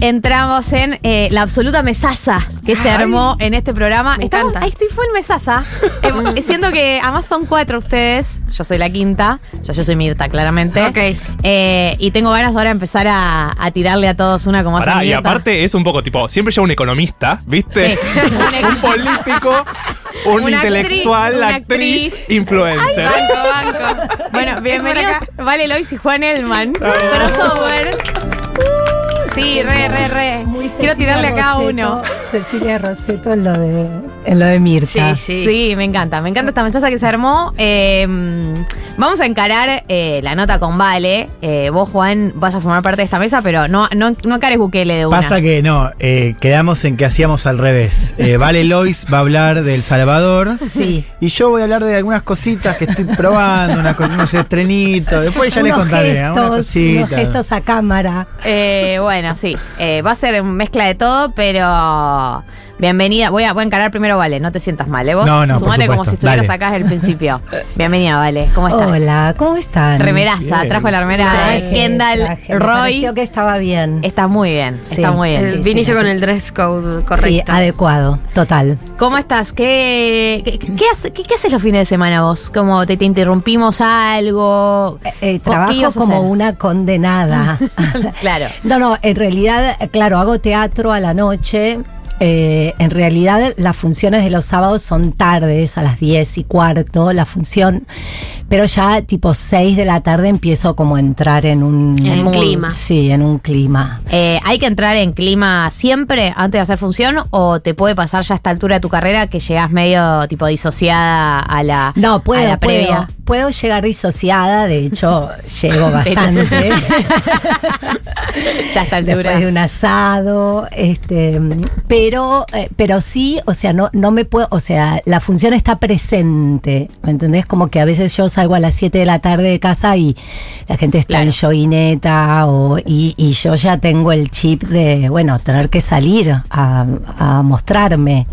entramos en eh, la absoluta mesaza que se armó en este programa. me Estamos, encanta. ahí estoy full mesaza. Eh, siento que además son cuatro ustedes. Yo soy la quinta. Ya yo soy Mirta, claramente. Ok. Eh, y tengo ganas de ahora empezar a, a tirarle a todos una como hace Pará, y Mirta. aparte es un poco tipo, siempre lleva un economista, ¿viste? Sí. un político, un Una intelectual, actriz, una actriz, actriz. influencer. Banco, banco. Bueno, bienvenidos Vale Lois y Juan Elman. Bravo. Crossover. Sí, re, re, re. Muy Quiero Cecilia tirarle a cada Rosetto, uno. Cecilia Roseto en lo de, en lo de Mirta. Sí, sí. Sí, me encanta. Me encanta esta mensaje que se armó. Eh, vamos a encarar eh, la nota con Vale. Eh, vos, Juan, vas a formar parte de esta mesa, pero no, no, no encares Bukele de una. Pasa que no, eh, quedamos en que hacíamos al revés. Eh, vale Lois va a hablar del Salvador. Sí. Y yo voy a hablar de algunas cositas que estoy probando, unos estrenitos. Después ya les contaré, gestos, unas unos gestos a cámara. Eh, sí. Eh, va a ser mezcla de todo, pero. Bienvenida. Voy a, voy a encarar primero, Vale. No te sientas mal, ¿eh? Vos No, no, por sumate como si estuvieras Dale. acá desde el principio. Bienvenida, Vale. ¿Cómo estás? Hola, ¿cómo están? Remeraza. Bien. Trajo la remera de Traje, Kendall traje. Me Roy. pareció que estaba bien. Está muy bien. Sí. Está muy bien. El- sí, viniste sí. con el dress code Sí, correcto. adecuado, total. ¿Cómo estás? ¿Qué, qué, qué hace- qué- qué haces los fines de semana vos? ¿Cómo te, te interrumpimos algo? Eh, eh, ¿Qué trabajo ibas a como hacer? una condenada. Claro. No, no, en realidad, eh, claro, hago teatro a la noche. Eh, en realidad las funciones de los sábados son tardes, a las 10 y cuarto, la función, pero ya tipo 6 de la tarde empiezo como a entrar en un... En un clima. Sí, en un clima. Eh, ¿Hay que entrar en clima siempre antes de hacer función o te puede pasar ya a esta altura de tu carrera que llegas medio tipo disociada a la, No, puedo, a la puedo, previa? puedo llegar disociada, de hecho, llego bastante. Ya a esta altura. Después de un asado, este, pero, eh, pero sí, o sea, no, no me puedo, o sea, la función está presente, ¿me entendés? Como que a veces yo salgo a las 7 de la tarde de casa y la gente está en Claro. joguineta o, y, y yo ya tengo el chip de, bueno, tener que salir a, a mostrarme.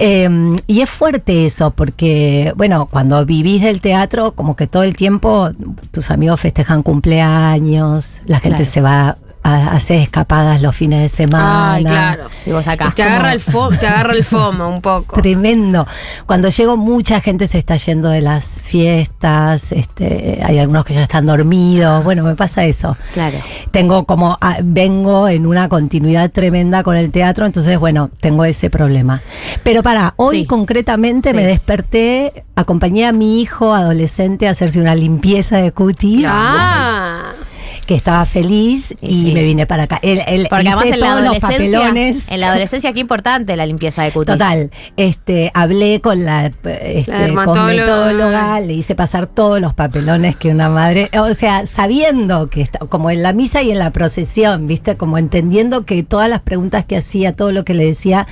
Eh, y es fuerte eso, porque, bueno, cuando vivís del teatro, como que todo el tiempo tus amigos festejan cumpleaños, la gente Claro. se va a hacer escapadas los fines de semana. Ay, claro. Y vos acá. Te agarra, el fo te agarra el FOMO un poco. Tremendo. Cuando llego, mucha gente se está yendo de las fiestas. Este, hay algunos que ya están dormidos. Bueno, me pasa eso. Claro. Tengo como, ah, vengo en una continuidad tremenda con el teatro, entonces, bueno, tengo ese problema. Pero para, hoy Sí. concretamente Sí. me desperté, acompañé a mi hijo adolescente a hacerse una limpieza de cutis. Ah, Que estaba feliz Y sí. me vine para acá. Él, él Porque hice además en la todos los adolescencia. papelones. En la adolescencia qué importante la limpieza de cutis. Total, este, hablé con la, este, La dermatóloga. cosmetóloga, le hice pasar todos los papelones que una madre, o sea, sabiendo que está, como en la misa y en la procesión, viste, como entendiendo que todas las preguntas que hacía, todo lo que le decía,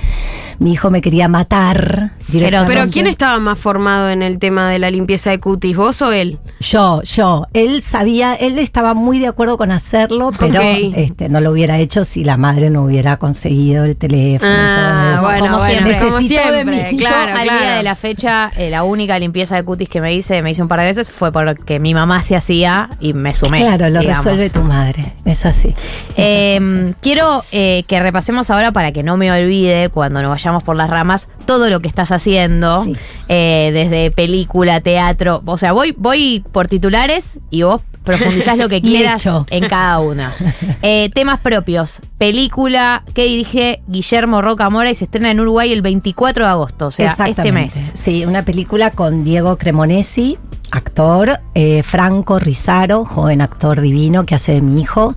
mi hijo me quería matar. directamente. pero ¿quién estaba más formado en el tema de la limpieza de cutis, vos o él? Yo, yo. Él sabía, él estaba muy de acuerdo con hacerlo, pero este, no lo hubiera hecho si la madre no hubiera conseguido el teléfono. Ah, todo eso. bueno, como bueno, siempre. como claro, Yo, al claro. día de la fecha, eh, la única limpieza de cutis que me hice, me hice un par de veces, fue porque mi mamá se hacía y me sumé. Claro, lo digamos. resuelve tu madre. Es así. Eh, quiero eh, que repasemos ahora para que no me olvide cuando nos vayamos por las ramas todo lo que estás haciendo Sí. eh, desde película, teatro, o sea voy voy por titulares y vos profundizás lo que quieras Lecho. En cada una. Eh, temas propios, película que dirige Guillermo Roca Mora y se estrena en Uruguay el 24 de agosto, o sea este mes. Sí, una película con Diego Cremonesi, actor, eh, Franco Rizaro, joven actor divino que hace de mi hijo,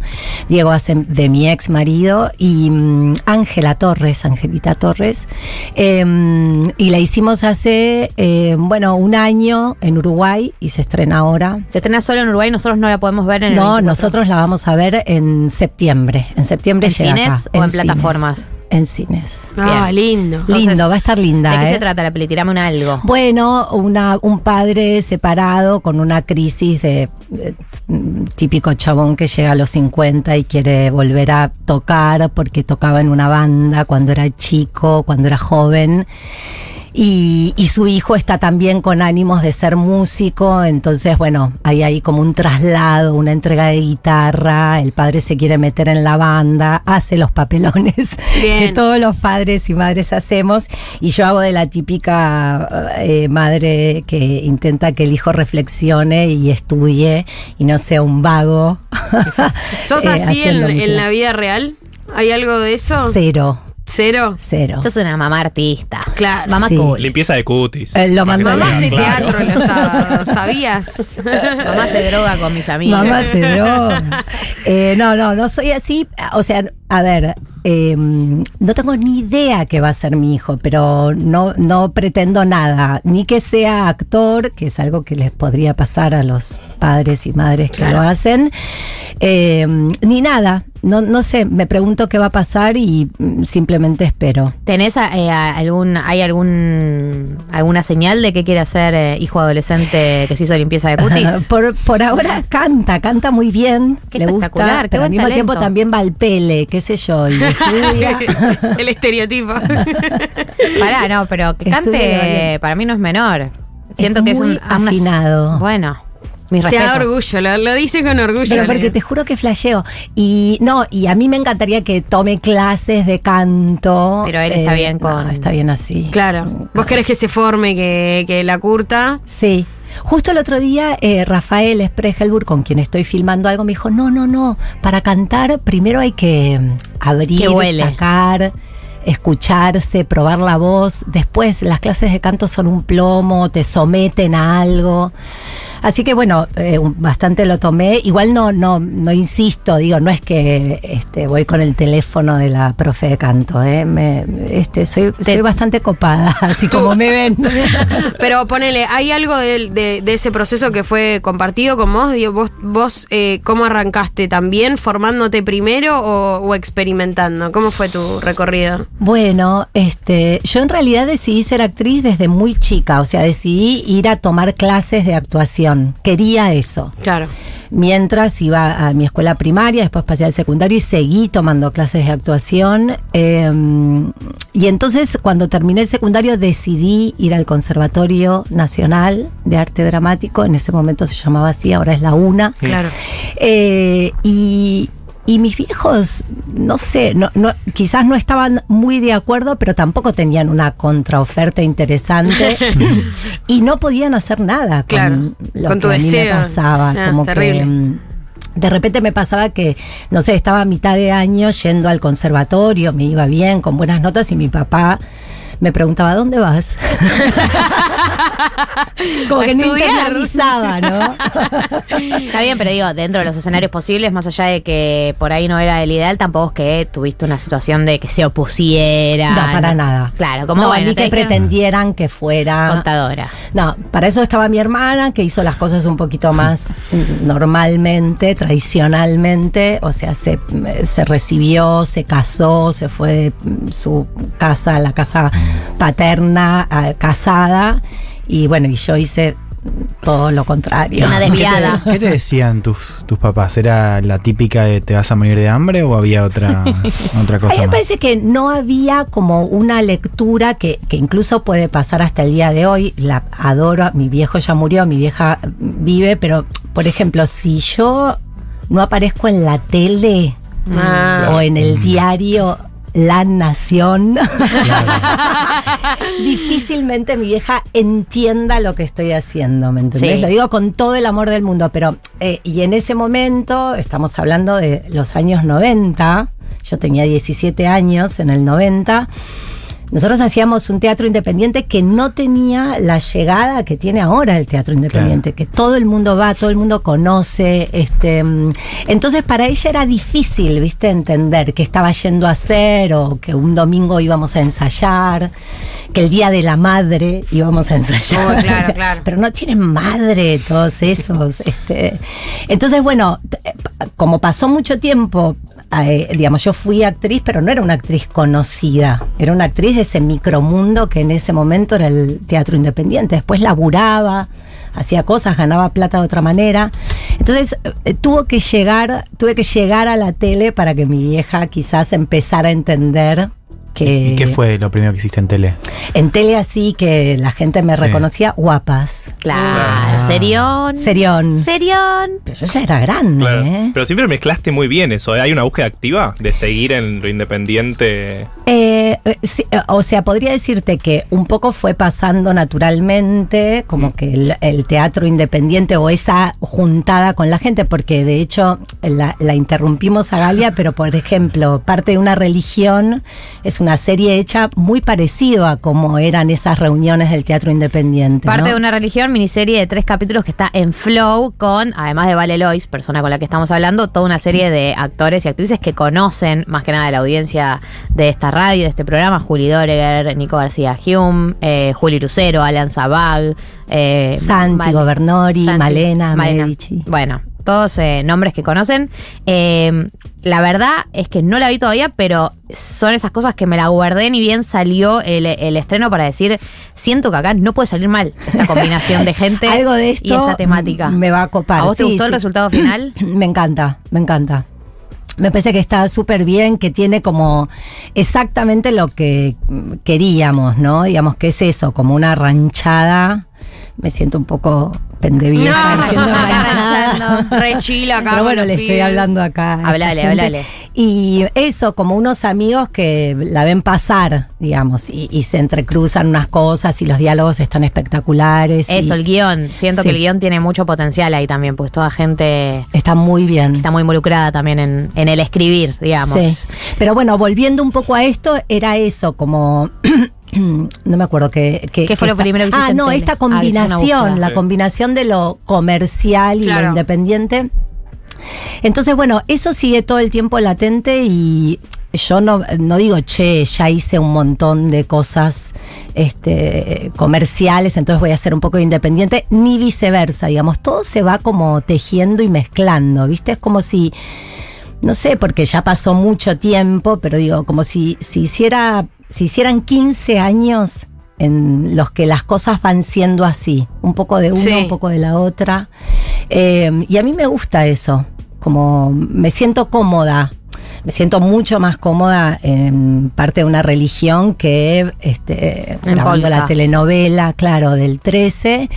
Diego hace de mi ex marido y mm, Ángela Torres, Angelita Torres. Eh, y la hicimos hace, eh, bueno, un año en Uruguay y se estrena ahora. Se estrena solo en Uruguay, nosotros no la podemos ver en el No, 24. nosotros la vamos a ver en septiembre. En septiembre ¿En llega cines acá. o en plataformas? En cines. Ah, lindo. Entonces, Lindo, va a estar linda. ¿De qué ¿eh? se trata la peli? Tirame un algo. Bueno, una, un padre separado con una crisis de, de, mm, típico chabón que llega a los 50 y quiere volver a tocar porque tocaba en una banda cuando era chico, cuando era joven. Y, y su hijo está también con ánimos de ser músico, entonces bueno, hay ahí como un traslado, una entrega de guitarra, el padre se quiere meter en la banda, hace los papelones Bien. que todos los padres y madres hacemos, y yo hago de la típica eh, madre que intenta que el hijo reflexione y estudie y no sea un vago. ¿Sos eh, así en, la vida real? ¿Hay algo de eso? Cero, ¿Cero? cero. Yo soy una mamá artista. Claro. Mamá Sí. cool. Limpieza de cutis. Eh, lo mandó Mamá hace Claro. teatro los sábados, ¿sabías? Mamá se droga con mis amigos. Mamá se droga. Eh, no, no, no soy así. O sea, a ver, eh, no tengo ni idea que va a ser mi hijo, pero no, no pretendo nada. Ni que sea actor, que es algo que les podría pasar a los padres y madres que Claro. lo hacen. eh, ni nada. No, no sé, me pregunto qué va a pasar y mm, simplemente espero. ¿Tenés eh, algún, hay algún alguna señal de que quiere hacer eh, hijo adolescente que se hizo limpieza de cutis? Por, por ahora canta, canta muy bien. Qué le gusta, qué pero al mismo tiempo también va al pele, qué sé yo, y estudia. El estereotipo. Pará, no, pero que cante para mí no es menor. Siento Es que es un afinado. Bueno, mis Te da orgullo, lo, lo dice con orgullo. Pero porque te juro que flasheo. Y no, y a mí me encantaría que tome clases de canto. Pero él está bien con- no, está bien así. Claro. Vos querés que se forme, que, que la curta. Sí. Justo el otro día, eh, Rafael Spregelburg, con quien estoy filmando algo, me dijo, no, no, no, para cantar primero hay que mm, abrir, Que sacar, escucharse, probar la voz. Después las clases de canto son un plomo, te someten a algo. Así que bueno, eh, bastante lo tomé. Igual no, no, no insisto, digo, no es que este, voy con el teléfono de la profe de canto, eh. Me- este, soy, Te- soy bastante copada, así como me ven. Pero ponele, ¿hay algo de, de- de ese proceso que fue compartido con vos? Digo, vos, vos eh, ¿cómo arrancaste también? ¿Formándote primero o, o experimentando? ¿Cómo fue tu recorrido? Bueno, este, yo en realidad decidí ser actriz desde muy chica, o sea, decidí ir a tomar clases de actuación. Quería eso. Claro. Mientras iba a mi escuela primaria, después pasé al secundario y seguí tomando clases de actuación. eh, y entonces, cuando terminé el secundario, decidí ir al Conservatorio Nacional de Arte Dramático. En ese momento se llamaba así, ahora es la UNA. Claro. Eh, y, y mis viejos, no sé, no, no, quizás no estaban muy de acuerdo, pero tampoco tenían una contraoferta interesante y no podían hacer nada con Claro, lo con tu que a mí me deseo. pasaba. Ah, como terrible. que mm, de repente me pasaba que, no sé, estaba a mitad de año yendo al conservatorio, me iba bien, con buenas notas y mi papá me preguntaba, ¿dónde vas? como A que no estudiar. internalizaba, ¿no? Está bien, pero digo, dentro de los escenarios posibles, más allá de que por ahí no era el ideal, tampoco es que tuviste una situación de que se opusiera. No, para nada. Claro, como no, bueno, ni que dijeron pretendieran que fuera. contadora. No, para eso estaba mi hermana, que hizo las cosas un poquito más normalmente, tradicionalmente. O sea, se, se recibió, se casó, se fue de su casa a la casa paterna, a- casada. Y bueno, y yo hice mm, todo lo contrario. Una ¿Qué desviada. te, qué te decían tus, tus papás? ¿Era la típica de te vas a morir de hambre o había otra, otra A cosa mí me más? parece que no había como una lectura que, que incluso puede pasar hasta el día de hoy. La adoro, mi viejo ya murió, mi vieja vive, pero por ejemplo, si yo no aparezco en la tele Ah. o en el diario La Nación, difícilmente mi vieja entienda lo que estoy haciendo, ¿me entendés? Sí. Lo digo con todo el amor del mundo, pero eh, y en ese momento, estamos hablando de los años 90, yo tenía 17 años en el 90. Nosotros hacíamos un teatro independiente que no tenía la llegada que tiene ahora el teatro independiente, que todo el mundo va, todo el mundo conoce. Este, mm, entonces para ella era difícil, viste, entender qué estaba yendo a hacer o que un domingo íbamos a ensayar, que el día de la madre íbamos a ensayar. Oh, claro, O sea, claro. Pero no tienen madre todos esos. este. Entonces, bueno, eh, como pasó mucho tiempo eh, digamos, yo fui actriz, pero no era una actriz conocida. Era una actriz de ese micromundo que en ese momento era el teatro independiente. Después laburaba, hacía cosas, ganaba plata de otra manera. Entonces, eh, tuvo que llegar, tuve que llegar a la tele para que mi vieja quizás empezara a entender que ¿Y qué fue lo primero que hiciste en tele? En tele así que la gente me Sí. reconocía guapas. Claro, Ah. serión. Serión. Serión. Pero yo ya era grande, Claro. ¿eh? Pero siempre mezclaste muy bien eso. ¿eh? ¿Hay una búsqueda activa de seguir en lo independiente? Eh, eh, sí, eh, o sea, podría decirte que un poco fue pasando naturalmente, como que el, el teatro independiente o esa juntada con la gente, porque de hecho la, la interrumpimos a Galia, pero por ejemplo, parte de una religión es una serie hecha muy parecido a como eran esas reuniones del teatro independiente. Parte ¿no? de una religión, miniserie de tres capítulos que está en Flow con, además de Vale Lois, persona con la que estamos hablando, toda una serie de actores y actrices que conocen más que nada de la audiencia de esta radio, de este programa, Juli Doreger, Nico García Hume, eh, Juli Lucero, Alan Zabag, eh, Santi Val- Governori, Malena Medici. Bueno, todos eh, nombres que conocen. Eh, la verdad es que no la vi todavía, pero son esas cosas que me la guardé ni bien salió el, el estreno para decir, siento que acá no puede salir mal esta combinación de gente Algo de esto y esta temática. me va a copar. ¿A vos te Sí, gustó el resultado final? Me encanta, me encanta. Me parece que está súper bien, que tiene como exactamente lo que queríamos, ¿no? Digamos que es eso, como una ranchada. Me siento un poco pendevieja No, diciendo acá ranchada. ranchando, re chill acá Pero bueno, le estoy hablando acá. Hablale, hablale. Y eso, como unos amigos que la ven pasar, digamos, y, y se entrecruzan unas cosas y los diálogos están espectaculares. y Eso, el guion. Siento Sí. que el guion tiene mucho potencial ahí también, pues toda gente Está muy bien. está muy involucrada también en, en el escribir, digamos. Sí. Pero bueno, volviendo un poco a esto, era eso, como. no me acuerdo qué. ¿Qué fue lo primero que hiciste Ah, no, esta Ah, combinación, la Sí. combinación de lo comercial y Claro. lo independiente. Entonces, bueno, eso sigue todo el tiempo latente y yo no, no digo, che, ya hice un montón de cosas este, comerciales, entonces voy a ser un poco independiente, ni viceversa, digamos, todo se va como tejiendo y mezclando, ¿viste? Es como si no sé, porque ya pasó mucho tiempo, pero digo, como si, si hiciera, si hicieran 15 años en los que las cosas van siendo así, un poco de una, Sí. un poco de la otra. Eh, y a mí me gusta eso, como me siento cómoda. Me siento mucho más cómoda en parte de una religión que este, grabando la telenovela, claro, del 13.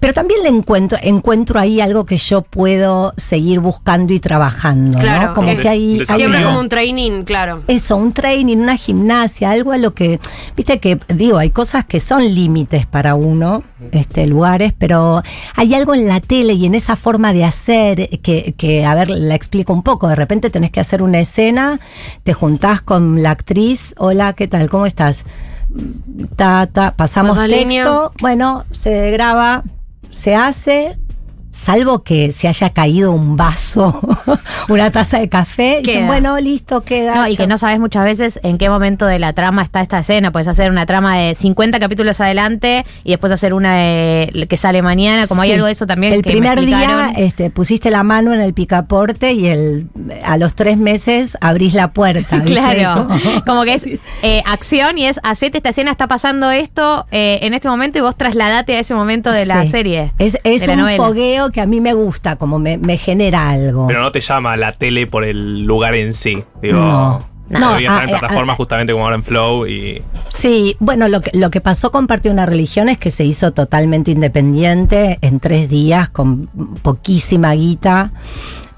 Pero también le encuentro, encuentro ahí algo que yo puedo seguir buscando y trabajando, Claro, ¿no? Como eh, que hay, Siempre como un training, claro. eso, un training, una gimnasia, algo a lo que, viste que, digo, hay cosas que son límites para uno, este, lugares, pero hay algo en la tele y en esa forma de hacer que, que, a ver, la explico un poco, de repente tenés que hacer una escena, te juntás con la actriz, hola, ¿qué tal? ¿Cómo estás? Ta, ta, pasamos Pasa texto, línea. bueno, se graba, se hace, salvo que se haya caído un vaso, una taza de café, dicen, bueno, listo, queda. No, y que no sabes muchas veces en qué momento de la trama está esta escena. Puedes hacer una trama de 50 capítulos adelante y después hacer una de, que sale mañana. Como hay algo de eso también El que primer me día este, pusiste la mano en el picaporte y el, a los tres meses abrís la puerta. Claro, Como- como que es eh, acción y es hacete esta escena, está pasando esto eh, en este momento y vos trasladate a ese momento de la Sí. serie. Es, es de la un novela. fogueo que a mí me gusta, como me, me genera algo. Pero no te llama la tele por el lugar en sí. Digo, No. No, en plataformas justamente como ahora en Flow y. Sí, bueno, lo que, lo que pasó con Parte de una Religión es que se hizo totalmente independiente en tres días con poquísima guita.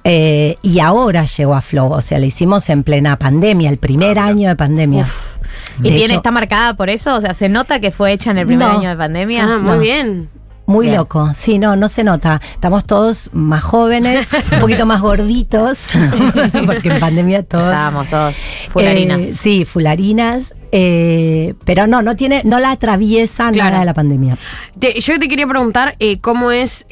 eh, y ahora llegó a Flow, o sea, la hicimos en plena pandemia, el primer Ah, año de pandemia. Uf. ¿Y De tiene, hecho, está marcada por eso? O sea, ¿se nota que fue hecha en el primer No. año de pandemia? Ah, muy No. bien. Muy Bien. loco, sí, no, no se nota. Estamos todos más jóvenes, un poquito más gorditos, porque en pandemia todos. Estábamos todos fularinas. Eh, sí, fularinas. eh, pero no, no tiene, no la atraviesa Claro. nada de la pandemia. Te- yo te quería preguntar eh, cómo es.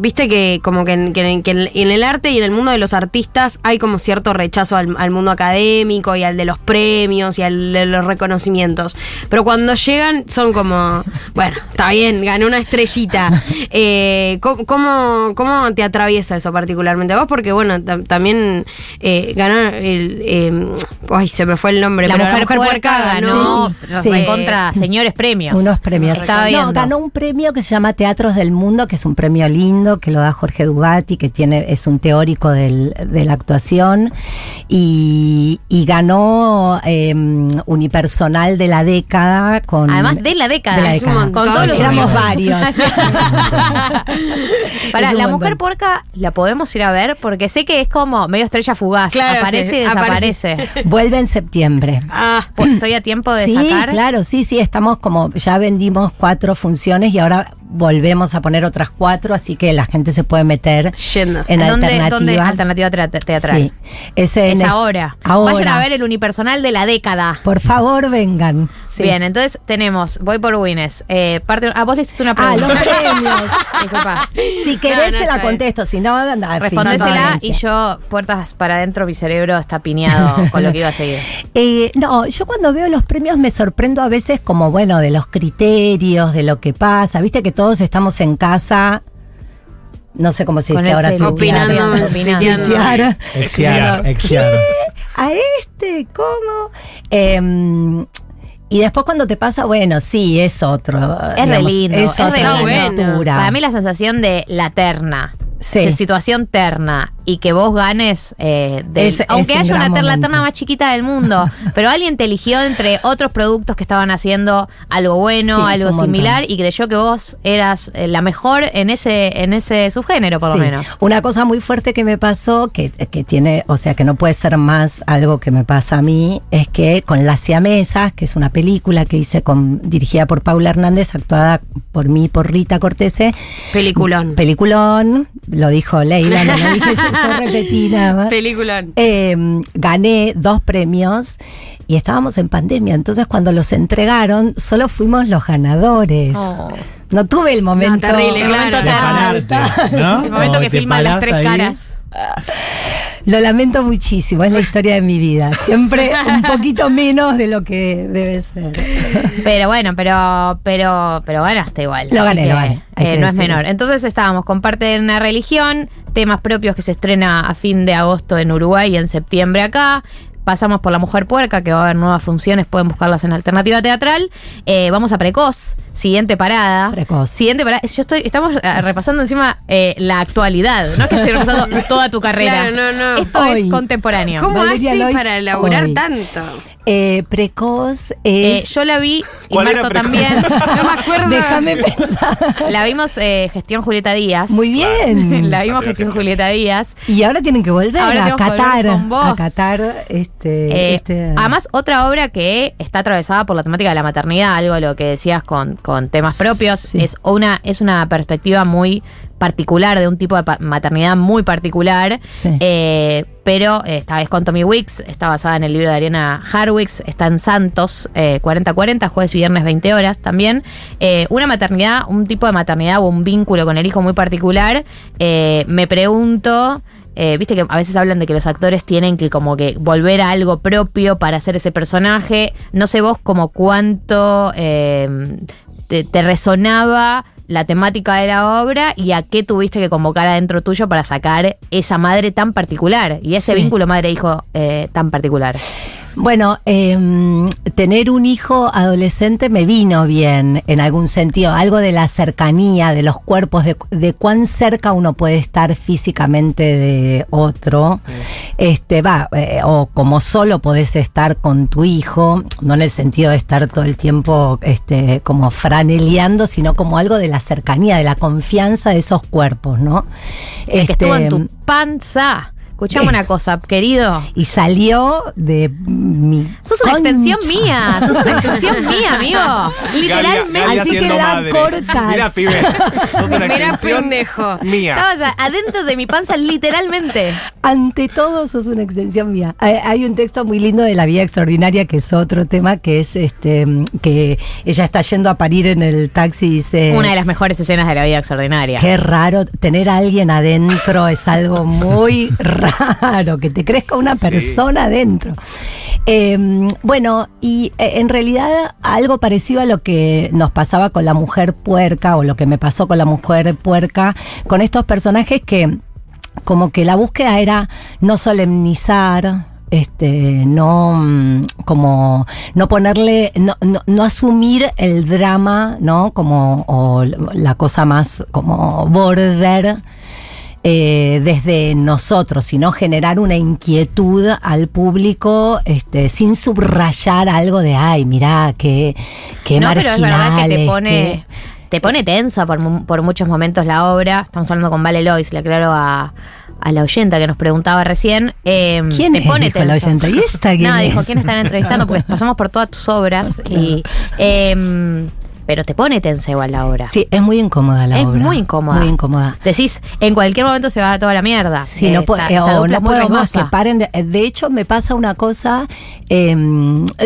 Viste que como que, en, que en- que en- en el arte y en el mundo de los artistas hay como cierto rechazo al, al mundo académico y al de los premios y al de los reconocimientos. Pero cuando llegan son como, bueno, está bien, ganó una estrellita. Eh, ¿cómo, cómo, cómo te atraviesa eso particularmente a vos? Porque bueno, tam- también eh, ganó el... eh, ay, se me fue el nombre. la, pero mujer puerca ganó Sí, los sí. recontra señores premios. Unos premios. Estaba no, ganó un premio que se llama Teatros del Mundo, que es un premio lindo, lindo, que lo da Jorge Dubati, que tiene, es un teórico del- de la actuación, y, y ganó eh, unipersonal de la década con. Además de la década. De la década. montón. Con todos los Éramos varios. Para la montón. mujer puerca la podemos ir a ver porque sé que es como medio estrella fugaz. Claro, aparece sí, y aparece. desaparece. Vuelve en septiembre. Ah, Pues, Estoy a tiempo de sí, sacar. claro, sí, sí, estamos como, ya vendimos cuatro funciones y ahora volvemos a poner otras cuatro, así que la gente se puede meter yendo. en ¿Dónde, alternativa. dónde alternativa teat- teatral? Sí, Es est- ahora. ahora. Vayan a ver el unipersonal de la década. Por favor, vengan. Sí. Bien, entonces tenemos, voy por Wines. Eh, parte, ah, vos le hiciste una Ah, pregunta. los premios. Disculpa. Si querés, No, no, se la contesto. Si no, anda. Respondésela y yo, puertas para adentro, mi cerebro está piñado con lo que iba a seguir. Eh, no, yo cuando veo los premios me sorprendo a veces como, bueno, de los criterios, de lo que pasa. Viste que todos estamos en casa, no sé cómo se dice ahora. celu, Opinando, opinando. Exiar, exiar. a este, ¿cómo? Em, y después cuando te pasa, bueno, sí, es otro. Es re lindo, Es es re otra lindo. aventura. Para mí la sensación de la terna. Sí. situación terna y que vos ganes eh, del- Es- es aunque un haya una gran terna, la momento. terna más chiquita del mundo pero alguien te eligió entre otros productos que estaban haciendo algo bueno Sí, algo montón. similar y creyó que vos eras eh, la mejor en ese en ese subgénero por Sí. lo menos Una cosa muy fuerte que me pasó, que, que tiene, o sea, que no puede ser más algo que me pasa a mí, es que con Las Siamesas, que es una película que hice con, dirigida por Paula Hernández, actuada por mí y por Rita Cortese. Peliculón. Peliculón, lo dijo Leila, no lo dije yo, yo repetí nada más. Peliculón. Eh, gané dos premios y estábamos en pandemia, entonces cuando los entregaron solo fuimos los ganadores. Oh. No tuve el momento. terrible, El momento claro. De pararte, ¿no? el momento Como que filman las tres ahí. caras Lo lamento muchísimo, es la historia de mi vida. Siempre un poquito menos de lo que debe ser. Pero bueno, pero, pero, pero ganaste igual. Lo gané, que, lo gané, eh, no es menor. Entonces estábamos con parte de una religión, temas propios que se estrena a fin de agosto en Uruguay y en septiembre acá. Pasamos por La Mujer Puerca, que va a haber nuevas funciones, pueden buscarlas en Alternativa Teatral. Eh, vamos a Precoz, siguiente parada. Precoz. Siguiente parada. Yo estoy, estamos eh, repasando encima eh, la actualidad, no es que estoy repasando toda tu carrera. Claro, no, no. Esto Hoy. es contemporáneo. ¿Cómo Valeria haces Lois para laburar hoy. tanto? Eh, precoz Eh, es. yo la vi, y ¿Cuál era Marto Precoz? también. No me acuerdo. Déjame pensar. La vimos eh, gestión Julieta Díaz. Muy bien. La vimos gestión Julieta Díaz. Y ahora tienen que volver Ahora a tenemos que volver Qatar. con vos. A Qatar este, Eh, este- Además, otra obra que está atravesada por la temática de la maternidad, algo de lo que decías con, con temas propios, Sí. es una, es una perspectiva muy particular, de un tipo de maternidad muy particular. Sí. Eh, pero eh, esta vez con Tommy Wicks, está basada en el libro de Ariana Harwicks, está en Santos, eh, 40-40, jueves y viernes 20 horas también. Eh, una maternidad, un tipo de maternidad o un vínculo con el hijo muy particular. Eh, me pregunto, eh, viste que a veces hablan de que los actores tienen que como que volver a algo propio para hacer ese personaje. No sé vos como cuánto eh, te, te resonaba la temática de la obra y a qué tuviste que convocar adentro tuyo para sacar esa madre tan particular y ese Sí. vínculo madre-hijo eh, tan particular. Bueno, em, tener un hijo adolescente me vino bien en algún sentido, algo de la cercanía, de los cuerpos, de, de cuán cerca uno puede estar físicamente de otro, este va, eh, o como solo podés estar con tu hijo, no en el sentido de estar todo el tiempo este, como franeleando, sino como algo de la cercanía, de la confianza de esos cuerpos, ¿no? El que estuvo en Este, tu panza. Escuchame una cosa, querido. y salió de mi. Sos una extensión mía, sos una extensión mía, amigo. Literalmente. Así quedan madre. cortas. Mira, pibe. sos una Mira, extensión pendejo. Mía. Estabas adentro de mi panza, literalmente. Ante todo, sos una extensión mía. Hay, hay un texto muy lindo de La Vida Extraordinaria, que es otro tema, que es este que ella está yendo a parir en el taxi y dice. Una de las mejores escenas de la vida extraordinaria. Qué raro, tener a alguien adentro es algo muy raro, que te crezca una Sí. persona adentro. Eh, bueno, y eh, en realidad algo parecido a lo que nos pasaba con la mujer puerca, o lo que me pasó con la mujer puerca, con estos personajes que como que la búsqueda era no solemnizar, este, no mm, como no ponerle, no, no, no asumir el drama, ¿no? Como o la cosa más como border eh, desde nosotros, sino generar una inquietud al público este, sin subrayar algo de ay, mirá, qué, qué no, pero es verdad que te pone, qué-". te pone tensa por, por muchos momentos la obra. Estamos hablando con Vale Lois, le aclaro a, a la oyenta que nos preguntaba recién. Eh, ¿Quién te es? pone Dijo la oyenta. ¿Y esta quién No, dijo? ¿quién están entrevistando? Porque pasamos por todas tus obras. y, eh, pero te pone tensa igual la obra. Sí, es muy incómoda la es obra. muy incómoda. Muy incómoda. Decís, en cualquier momento se va a toda la mierda. Sí, Eh, no, puedo, eh, no es puedo más que paren. De, de hecho, me pasa una cosa. eh,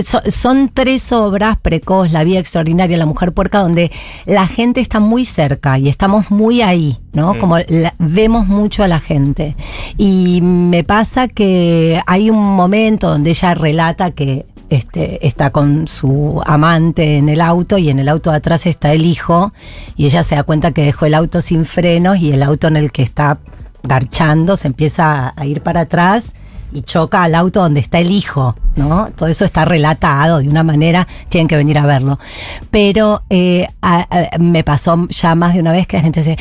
so- son tres obras precoz, La vida extraordinaria, La mujer puerca, donde la gente está muy cerca y estamos muy ahí, ¿no? Mm. Como la- vemos mucho a la gente. Y me pasa que hay un momento donde ella relata que este, está con su amante en el auto y en el auto de atrás está el hijo y ella se da cuenta que dejó el auto sin frenos y el auto en el que está garchando se empieza a- ir para atrás y choca al auto donde está el hijo, ¿no? Todo eso está relatado de una manera, tienen que venir a verlo. Pero eh, me pasó ya más de una vez que la gente dice,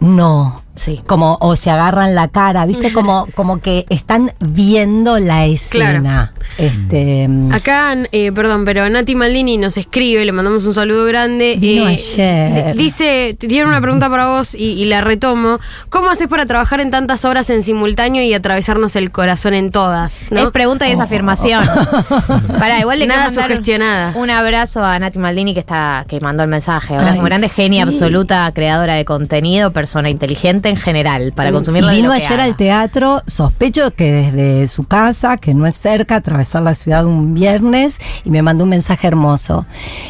no, Sí. como o se agarran la cara, ¿viste? Como, como que están viendo la escena. Este, Acá, eh, perdón, pero Nati Maldini nos escribe, le mandamos un saludo grande. eh, Vino ayer. di- Dice, tiene una pregunta para vos y, y la retomo. ¿Cómo haces para trabajar en tantas horas en simultáneo y atravesarnos el corazón en todas? ¿no? Es pregunta y es afirmación. Para igual le Nada sugestionada. Un abrazo a Nati Maldini que está que mandó el mensaje. Abrazo Ay, muy grande, genia sí. absoluta, creadora de contenido, persona inteligente en general para y consumirlo. de vino ayer al teatro, sospecho que desde su casa, que no es cerca, atravesar la ciudad un viernes, y me mandó un mensaje hermoso.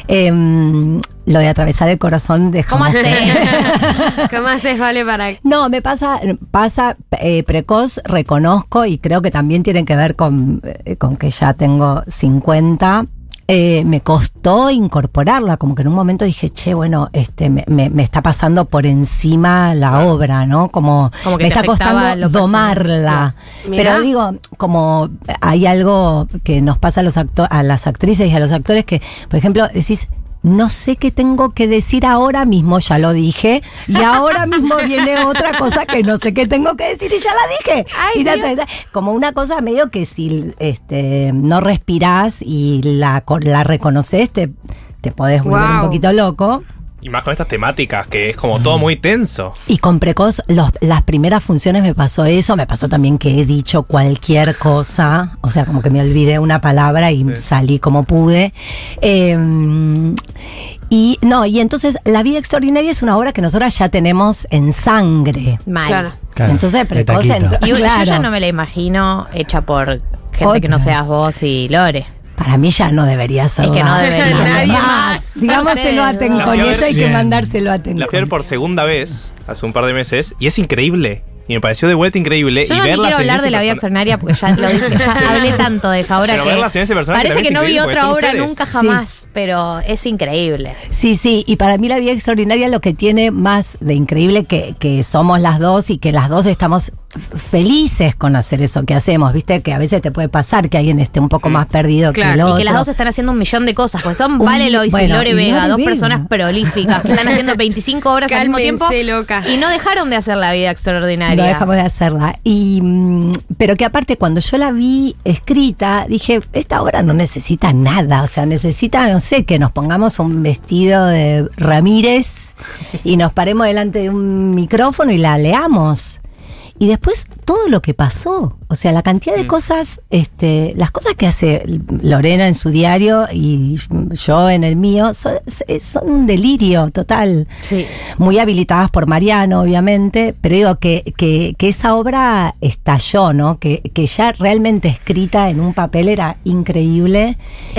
Em, lo de atravesar el corazón de ¿Cómo haces? ¿Cómo haces, vale, para No, me pasa, pasa eh, precoz, reconozco, y creo que también tiene que ver con, eh, con que ya tengo 50. Eh, me costó incorporarla, como que en un momento dije, che, bueno, este, me, me- me está pasando por encima la obra, ¿no? Como, Como que me está costando domarla. Pero digo, como hay algo que nos pasa a, los acto- a las actrices y a los actores que, por ejemplo, decís, no sé qué tengo que decir ahora mismo, ya lo dije, y ahora mismo viene otra cosa que no sé qué tengo que decir y ya la dije. Ay, Y como una cosa medio que si este, no respirás y la, la reconoces, te, te podés volver un poquito loco. Y más con estas temáticas, que es como todo muy tenso. Y con Precoz, los- las primeras funciones me pasó eso, me pasó también que he dicho cualquier cosa, o sea, como que me olvidé una palabra y Sí. salí como pude. Eh, y no, y entonces La vida extraordinaria es una obra que nosotros ya tenemos en sangre. Mal. Claro. Claro, entonces, Precoz Y yo ya claro. no me la imagino hecha por gente que no seas vos y Lore. Para mí ya no debería ser. Es que no debería. Nadie más. Digámoselo a Tencon. Y esto hay que mandárselo a Tencon. La fui a ver por segunda vez, hace un par de meses, y es increíble. Y me pareció de vuelta increíble. Yo y no verlas quiero hablar de la vida extraordinaria porque ya lo dije, ya Sí. hablé tanto de esa obra Pero que verlas en ese personaje parece que no vi otra obra ustedes. nunca Sí. jamás, pero es increíble. Sí, sí, y para mí la vida extraordinaria lo que tiene más de increíble que, que somos las dos y que las dos estamos felices con hacer eso que hacemos, viste, que a veces te puede pasar que alguien esté un poco más perdido que el y otro. Y que las dos están haciendo un millón de cosas, porque son Un- Vale Lois bueno, y Lore y Vega, Lore dos Vega. personas prolíficas que están haciendo 25 obras al mismo Cálmense, tiempo loca. y no dejaron de hacer la vida extraordinaria. No dejamos de hacerla. Y, mm, pero que aparte, cuando yo la vi escrita, dije, esta obra no necesita nada. O sea, necesita, no sé, que nos pongamos un vestido de Ramírez y nos paremos delante de un micrófono y la leamos. Y después todo lo que pasó, o sea, la cantidad de Mm. cosas, este, las cosas que hace Lorena en su diario y yo en el mío, son, son un delirio total Sí. muy habilitadas por Mariano, obviamente, pero digo que, que, que esa obra estalló, ¿no? Que, que ya realmente escrita en un papel era increíble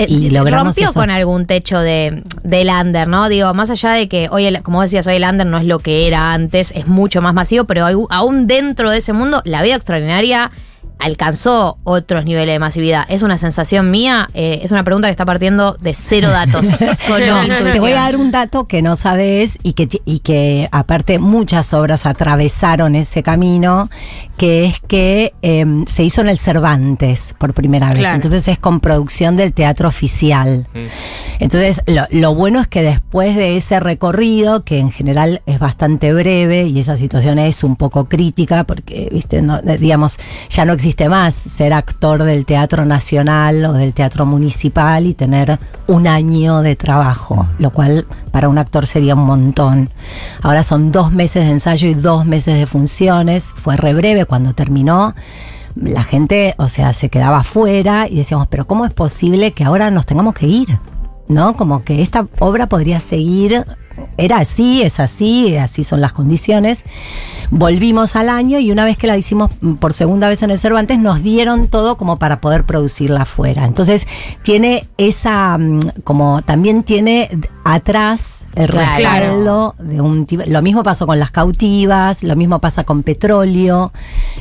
y Eh, logramos rompió eso. con algún techo de del under, ¿no? Digo, más allá de que hoy, el- como decías, hoy el under no es lo que era antes, es mucho más masivo, pero hay- aún dentro de ese mundo, la vida extraordinaria alcanzó otros niveles de masividad. ¿Es una sensación mía? Eh, es una pregunta que está partiendo de cero datos. Solo No, intuición. te voy a dar un dato que no sabes y que, y que aparte muchas obras atravesaron ese camino, que es que em, se hizo en el Cervantes por primera vez. Claro. Entonces es con producción del teatro oficial. Entonces lo, lo bueno es que después de ese recorrido, que en general es bastante breve y esa situación es un poco crítica, porque, viste, no, eh, digamos, ya no existe más ser actor del teatro nacional o del teatro municipal y tener un año de trabajo, lo cual para un actor sería un montón. Ahora son dos meses de ensayo y dos meses de funciones, fue re breve cuando terminó la gente, o sea, se quedaba afuera y decíamos, pero ¿cómo es posible que ahora nos tengamos que ir? ¿No? Como que esta obra podría seguir, era así, es así, así son las condiciones. Volvimos al año y una vez que la hicimos mm, por segunda vez en el Cervantes, nos dieron todo como para poder producirla afuera. Entonces, tiene esa, mm, como también tiene atrás el Claro. respaldo de un Lo mismo pasó con las cautivas, lo mismo pasa con petróleo,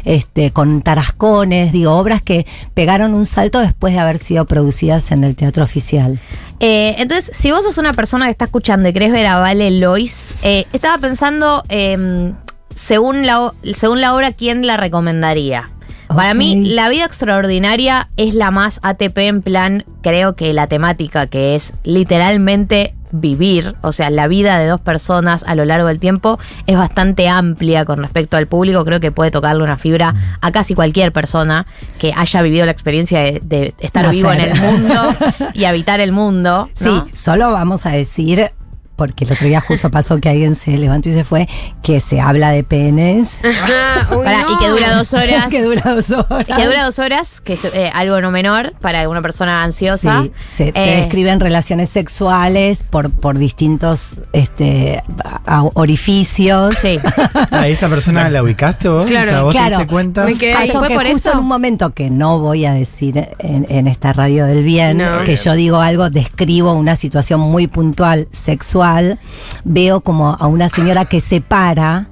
este, con tarascones, digo, obras que pegaron un salto después de haber sido producidas en el teatro oficial. Eh, entonces, si vos sos una persona que está escuchando y querés ver a Vale Lois, eh, estaba pensando, eh, según, la, según la obra, ¿quién la recomendaría? Para mí, La vida extraordinaria es la más ATP en plan, creo que la temática que es literalmente vivir, o sea, la vida de dos personas a lo largo del tiempo es bastante amplia con respecto al público, creo que puede tocarle una fibra a casi cualquier persona que haya vivido la experiencia de, de estar vivo en el mundo y habitar el mundo. Sí, solo vamos a decir, porque el otro día justo pasó que alguien se levantó y se fue, que se habla de penes. Ah, uy, Pará, no. y que dura dos horas. que dura dos horas. Y que dura dos horas, que es eh, algo no menor para una persona ansiosa. Sí, se, se Eh, describen relaciones sexuales por, por distintos este, a- orificios. Sí. ¿A esa persona la ubicaste vos? Claro, o sea, ¿vos te claro. diste cuenta? Me quedé ahí. Pasó ¿Fue que por justo eso? en un momento que no voy a decir en, en esta radio del bien, No. que yo digo algo, describo una situación muy puntual sexual, veo como a una señora que se para,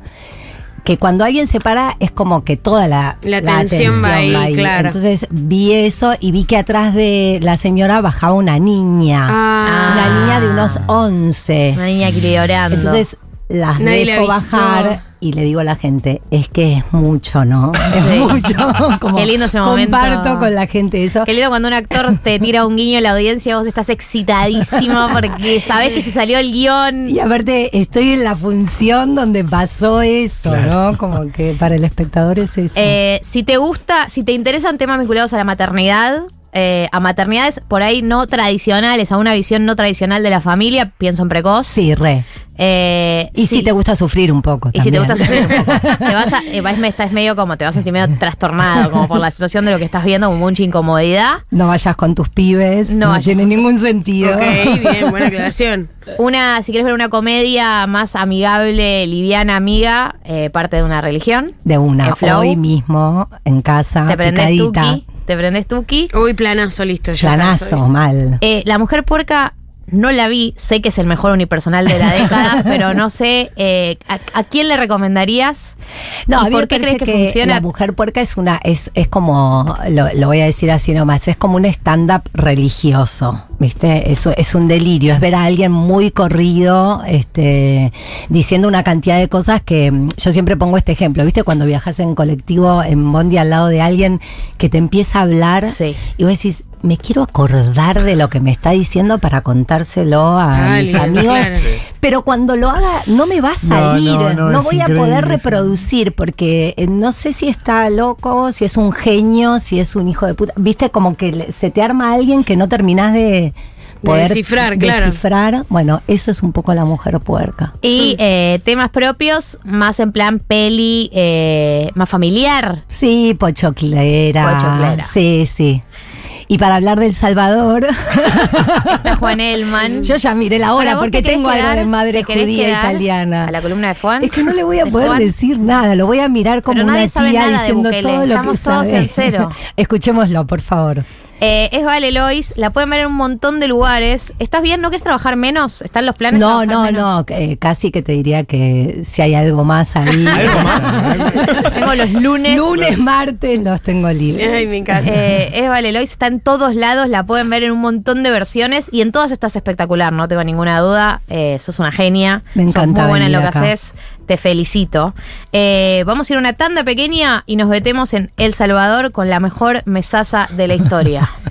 que cuando alguien se para es como que toda la, La atención va ahí, claro. Entonces vi eso y vi que atrás de la señora bajaba una niña, Ah. una niña de unos 11. Una niña que llorando. Entonces las Nadie dejo bajar y le digo a la gente, es que es mucho, ¿no? Es Sí. mucho. Como Qué lindo ese momento. Comparto con la gente eso. Qué lindo cuando un actor te tira un guiño en la audiencia, vos estás excitadísimo porque sabés que se salió el guion. Y aparte estoy en la función donde pasó eso, Claro. ¿no? Como que para el espectador es eso. Eh, si te gusta, si te interesan temas vinculados a la maternidad, eh, a maternidades por ahí no tradicionales, a una visión no tradicional de la familia, pienso en precoz. sí, re. Eh, Y sí. si te gusta sufrir un poco Y si te gusta sufrir un poco. Te vas a, eh, vas- estás medio como, te vas a sentir medio trastornado, como por la situación de lo que estás viendo, con mucha incomodidad. No vayas con tus pibes, No tiene ningún sentido. Ok, bien, buena aclaración. Una, si quieres ver una comedia más amigable, liviana, amiga, eh, parte de una religión. De una, hoy mismo, en casa, te picadita, tuki, te prendes tuki. Uy, planazo, listo. Ya planazo, mal. Eh, la mujer puerca no la vi, sé que es el mejor unipersonal de la década, pero no sé eh, a, a quién le recomendarías. No, ¿Y a mí por qué crees que, funciona? La mujer puerca es una, es, es como, lo, lo voy a decir así nomás, es como un stand-up religioso, ¿viste? Es, es un delirio, es ver a alguien muy corrido, este, diciendo una cantidad de cosas que mm, yo siempre pongo este ejemplo, ¿viste? Cuando viajas en colectivo, en Bondi al lado de alguien que te empieza a hablar Sí. y vos decís, me quiero acordar de lo que me está diciendo para contárselo a Ah, mis amigos, claro. pero cuando lo haga no me va a salir, no, no, voy a poder eso. reproducir porque eh, no sé si está loco, si es un genio, si es un hijo de puta. Viste como que se te arma alguien que no terminás de poder descifrar, claro. descifrar. Bueno, eso es un poco la mujer puerca. Y eh, temas propios, más en plan peli, eh, más familiar. Sí, pochoclera. Pochoclera. Sí, sí. Y para hablar del Salvador, Está Juan Elman. yo ya miré la hora ¿vos porque te tengo algo quedar- de madre judía italiana. A la columna de Juan. Es que no le voy a ¿De poder Juan? decir nada, lo voy a mirar como una tía diciendo todo lo estamos que todos sabe. en cero. Escuchémoslo, por favor. Eh, es Vale Lois, la pueden ver en un montón de lugares. ¿Estás bien? ¿No quieres trabajar menos? ¿Están los planes? No, trabajar no, menos? no, eh, casi que te diría que si hay algo más ahí. ¿Algo más? Tengo los lunes. Lunes, martes los tengo libres. Ay, me encanta. Eh, es Vale Lois, está en todos lados, la pueden ver en un montón de versiones y en todas estás espectacular, no tengo ninguna duda. Eh, sos una genia, Me sos encanta muy buena en lo que haces, te felicito. Eh, vamos a ir a una tanda pequeña y nos metemos en El Salvador con la mejor mesaza de la historia.